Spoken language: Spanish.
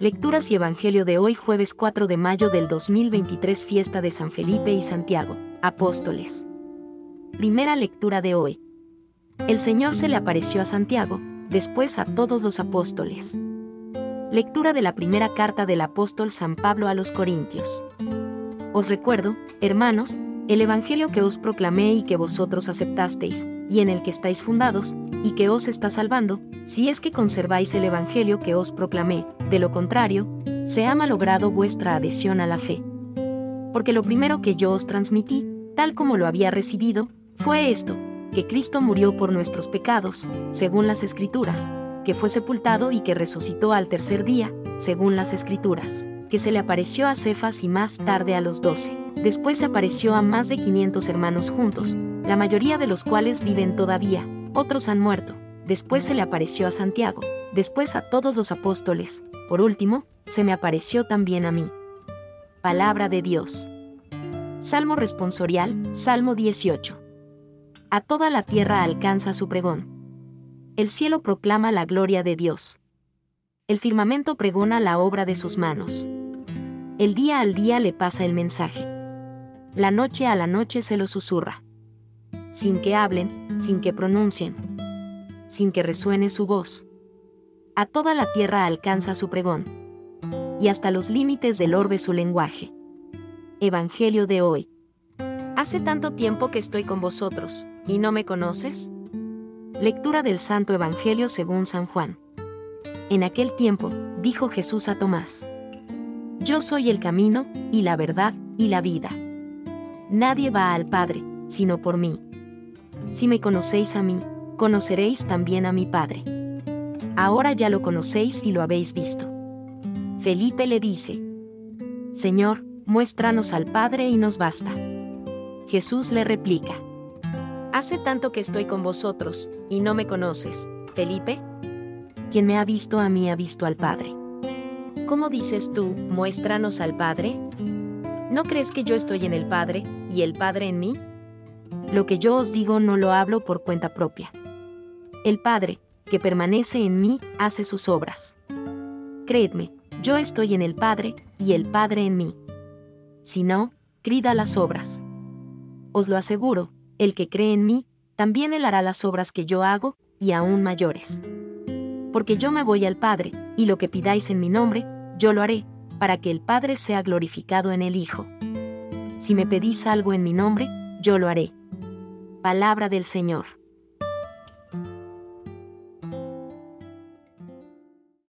Lecturas y Evangelio de hoy jueves 4 de mayo del 2023 fiesta de San Felipe y Santiago, apóstoles. Primera lectura de hoy. El Señor se le apareció a Santiago, después a todos los apóstoles. Lectura de la primera carta del apóstol San Pablo a los Corintios. Os recuerdo, hermanos, el Evangelio que os proclamé y que vosotros aceptasteis, y en el que estáis fundados, y que os está salvando, si es que conserváis el Evangelio que os proclamé, de lo contrario, se ha malogrado vuestra adhesión a la fe. Porque lo primero que yo os transmití, tal como lo había recibido, fue esto, que Cristo murió por nuestros pecados, según las Escrituras, que fue sepultado y que resucitó al tercer día, según las Escrituras, que se le apareció a Cefas y más tarde a los doce. Después se apareció a más de 500 hermanos juntos, la mayoría de los cuales viven todavía, otros han muerto. Después se le apareció a Santiago, después a todos los apóstoles, por último, se me apareció también a mí. Palabra de Dios. Salmo responsorial, Salmo 18. A toda la tierra alcanza su pregón. El cielo proclama la gloria de Dios. El firmamento pregona la obra de sus manos. El día al día le pasa el mensaje. La noche a la noche se lo susurra. Sin que hablen, sin que pronuncien, sin que resuene su voz. A toda la tierra alcanza su pregón. Y hasta los límites del orbe su lenguaje. Evangelio de hoy. Hace tanto tiempo que estoy con vosotros, ¿y no me conoces? Lectura del Santo Evangelio según San Juan. En aquel tiempo, dijo Jesús a Tomás. Yo soy el camino, y la verdad, y la vida. Nadie va al Padre, sino por mí. Si me conocéis a mí, conoceréis también a mi Padre. Ahora ya lo conocéis y lo habéis visto. Felipe le dice, Señor, muéstranos al Padre y nos basta. Jesús le replica, Hace tanto que estoy con vosotros, y no me conoces, Felipe. Quien me ha visto a mí ha visto al Padre. ¿Cómo dices tú, muéstranos al Padre? ¿No crees que yo estoy en el Padre, y el Padre en mí? Lo que yo os digo no lo hablo por cuenta propia. El Padre, que permanece en mí, hace sus obras. Creedme, yo estoy en el Padre, y el Padre en mí. Si no, crida las obras. Os lo aseguro, el que cree en mí, también él hará las obras que yo hago, y aún mayores. Porque yo me voy al Padre, y lo que pidáis en mi nombre, yo lo haré, para que el Padre sea glorificado en el Hijo. Si me pedís algo en mi nombre, yo lo haré. Palabra del Señor.